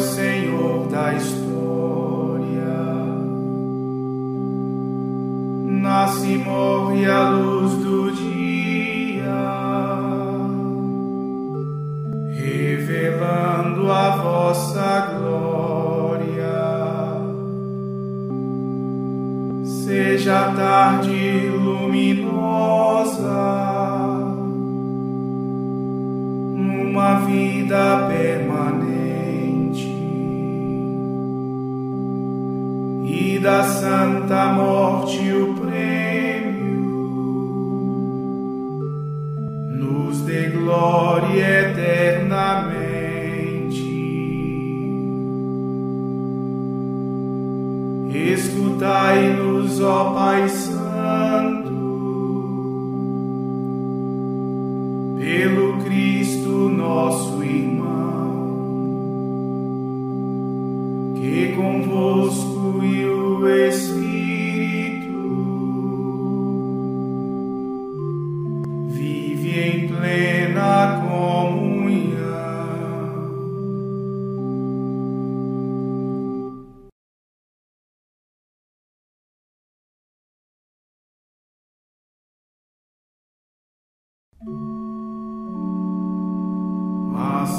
Senhor da história, nasce morre a luz santa morte o prêmio, nos dê glória eternamente. Escutai-nos, ó Pai Santo, pelo Cristo nosso irmão, que convosco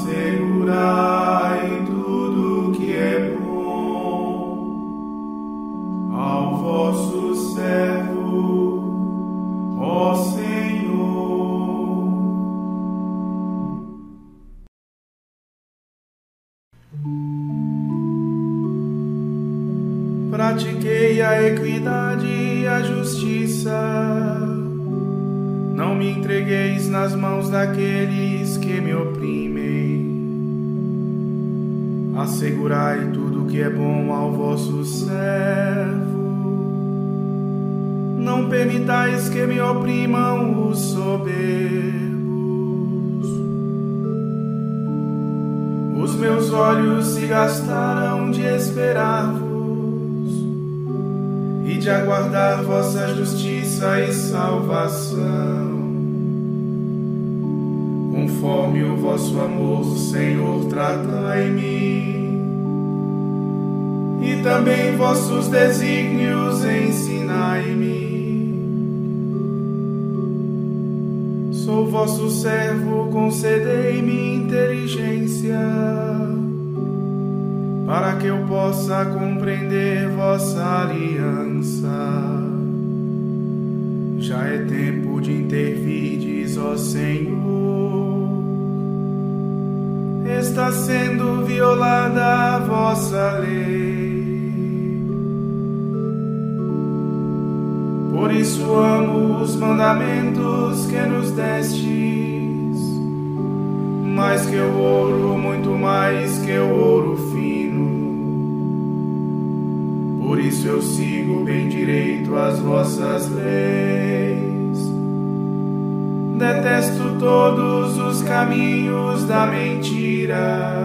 Assegurai tudo que é bom ao vosso servo, ó Senhor. Pratiquei a equidade e a justiça. Não me entregueis nas mãos daqueles que me oprimem. Assegurai tudo que é bom ao vosso servo. Não permitais que me oprimam os soberbos. Os meus olhos se gastaram de esperar-vos e de aguardar vossa justiça e salvação. Conforme o vosso amor, Senhor, tratai-me, e também vossos desígnios ensinai-me. Sou vosso servo, concedei-me inteligência para que eu possa compreender vossa aliança. Já é tempo de intervirdes, ó Senhor. Está sendo violada a vossa lei. Por isso amo os mandamentos que nos destes mais que o ouro, muito mais que o ouro fino. Por isso eu sigo bem direito as vossas leis. Detesto todos os caminhos da mentira.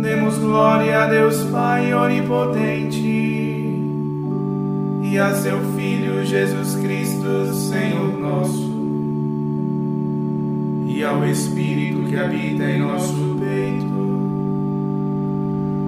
Demos glória a Deus Pai onipotente e a seu Filho Jesus Cristo, Senhor nosso, e ao Espírito que habita em nosso peito,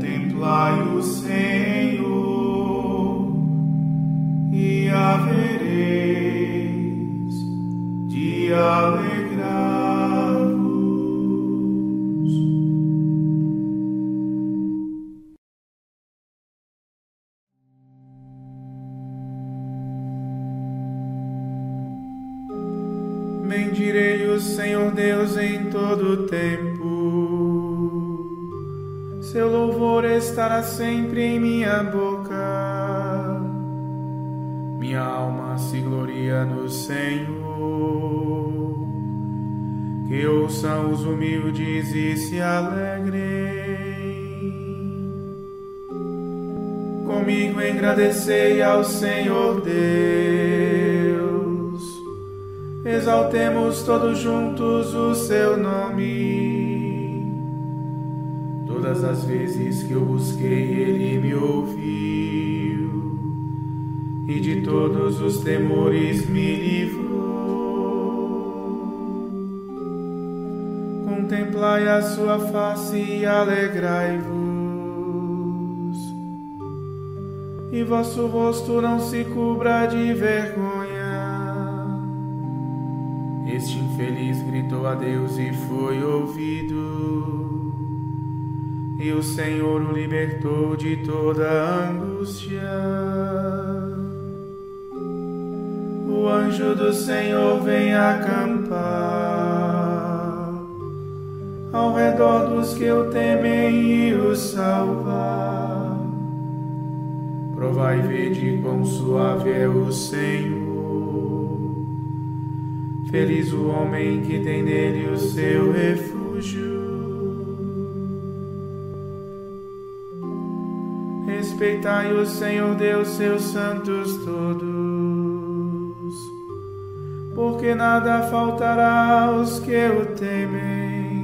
Contemplai o Senhor e havereis de alegrar-vos. Bendirei o Senhor Deus em todo o tempo. Seu louvor estará sempre em minha boca. Minha alma se gloria no Senhor. Que ouçam os humildes e se alegrem. Comigo engradecei ao Senhor Deus. Exaltemos todos juntos o seu nome. Todas as vezes que eu busquei, ele me ouviu, e de todos os temores me livrou. Contemplai a sua face e alegrai-vos, e vosso rosto não se cubra de vergonha. Este infeliz gritou a Deus e foi ouvido, e o Senhor o libertou de toda angústia. O anjo do Senhor vem acampar ao redor dos que o temem e o salvar. Provai e vede quão suave é o Senhor. Feliz o homem que tem nele o seu refúgio. Respeitai o Senhor Deus, seus santos todos, porque nada faltará aos que o temem.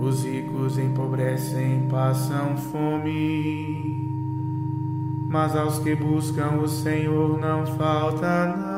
Os ricos empobrecem, passam fome, mas aos que buscam o Senhor não falta nada.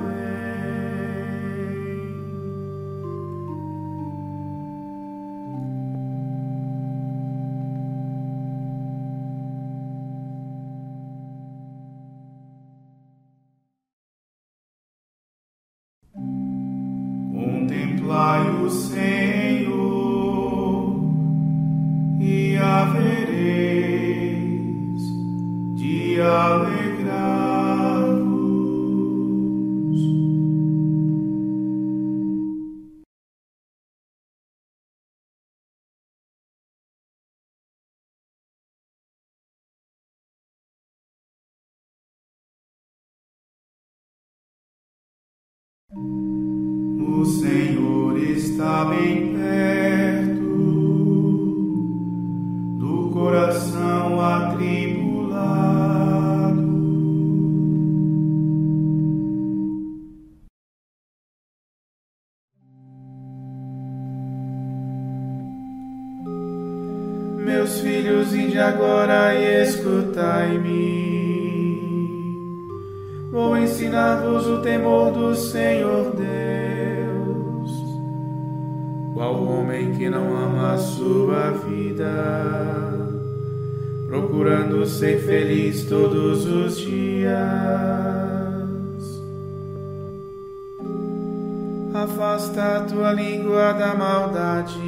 O Senhor Senhor está bem perto do coração atribulado. Meus filhos, ide agora e escutai-me. Vou ensinar-vos o temor do Senhor Deus. Qual homem que não ama a sua vida, procurando ser feliz todos os dias? Afasta a tua língua da maldade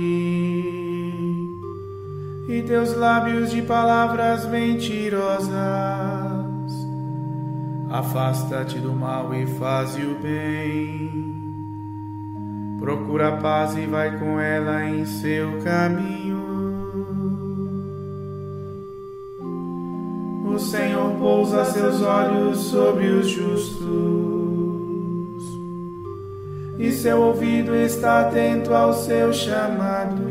e teus lábios de palavras mentirosas. Afasta-te do mal e faze o bem. Procura a paz e vai com ela em seu caminho. O Senhor pousa seus olhos sobre os justos, e seu ouvido está atento ao seu chamado.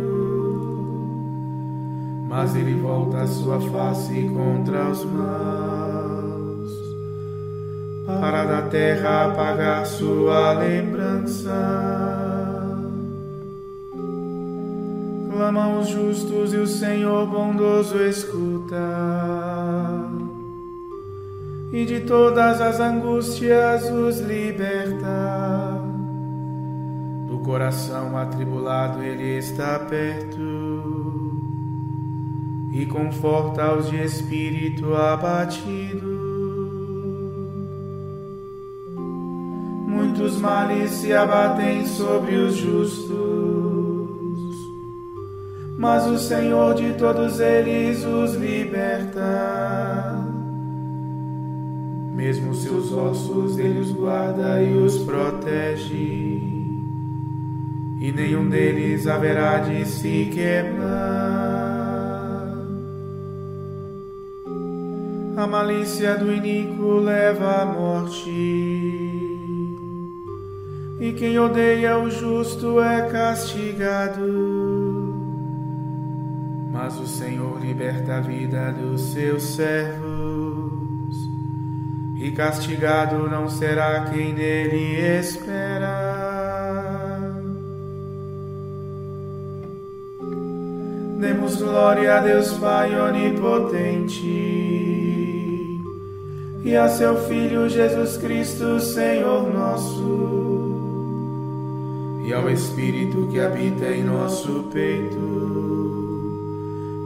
Mas ele volta a sua face contra os maus para da terra apagar sua lembrança. Clamam os justos e o Senhor bondoso escuta. E de todas as angústias os liberta. Do coração atribulado ele está perto e conforta os de espírito abatido. Muitos males se abatem sobre os justos, mas o Senhor de todos eles os liberta. Mesmo seus ossos ele os guarda e os protege, e nenhum deles haverá de se quebrar. a malícia do iníquo leva à morte, e quem odeia o justo é castigado. Mas o Senhor liberta a vida dos seus servos, e castigado não será quem nele espera. Demos glória a Deus Pai onipotente e a seu Filho Jesus Cristo, Senhor nosso, e ao Espírito que habita em nosso peito,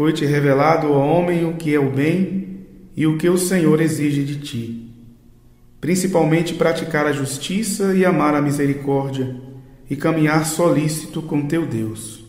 Foi-te revelado ao homem o que é o bem e o que o Senhor exige de ti principalmente praticar a justiça e amar a misericórdia, e caminhar solícito com teu Deus.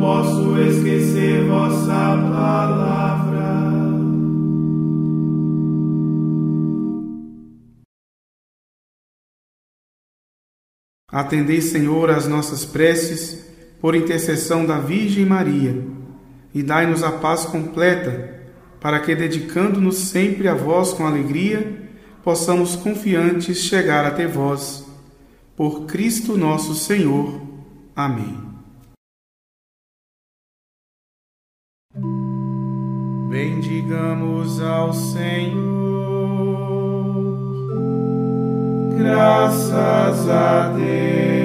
Posso esquecer vossa palavra. Atendei, Senhor, às nossas preces por intercessão da Virgem Maria e dai-nos a paz completa, para que, dedicando-nos sempre a vós com alegria, possamos confiantes chegar até vós. Por Cristo nosso Senhor. Amém. Bendigamos ao Senhor, graças a Deus.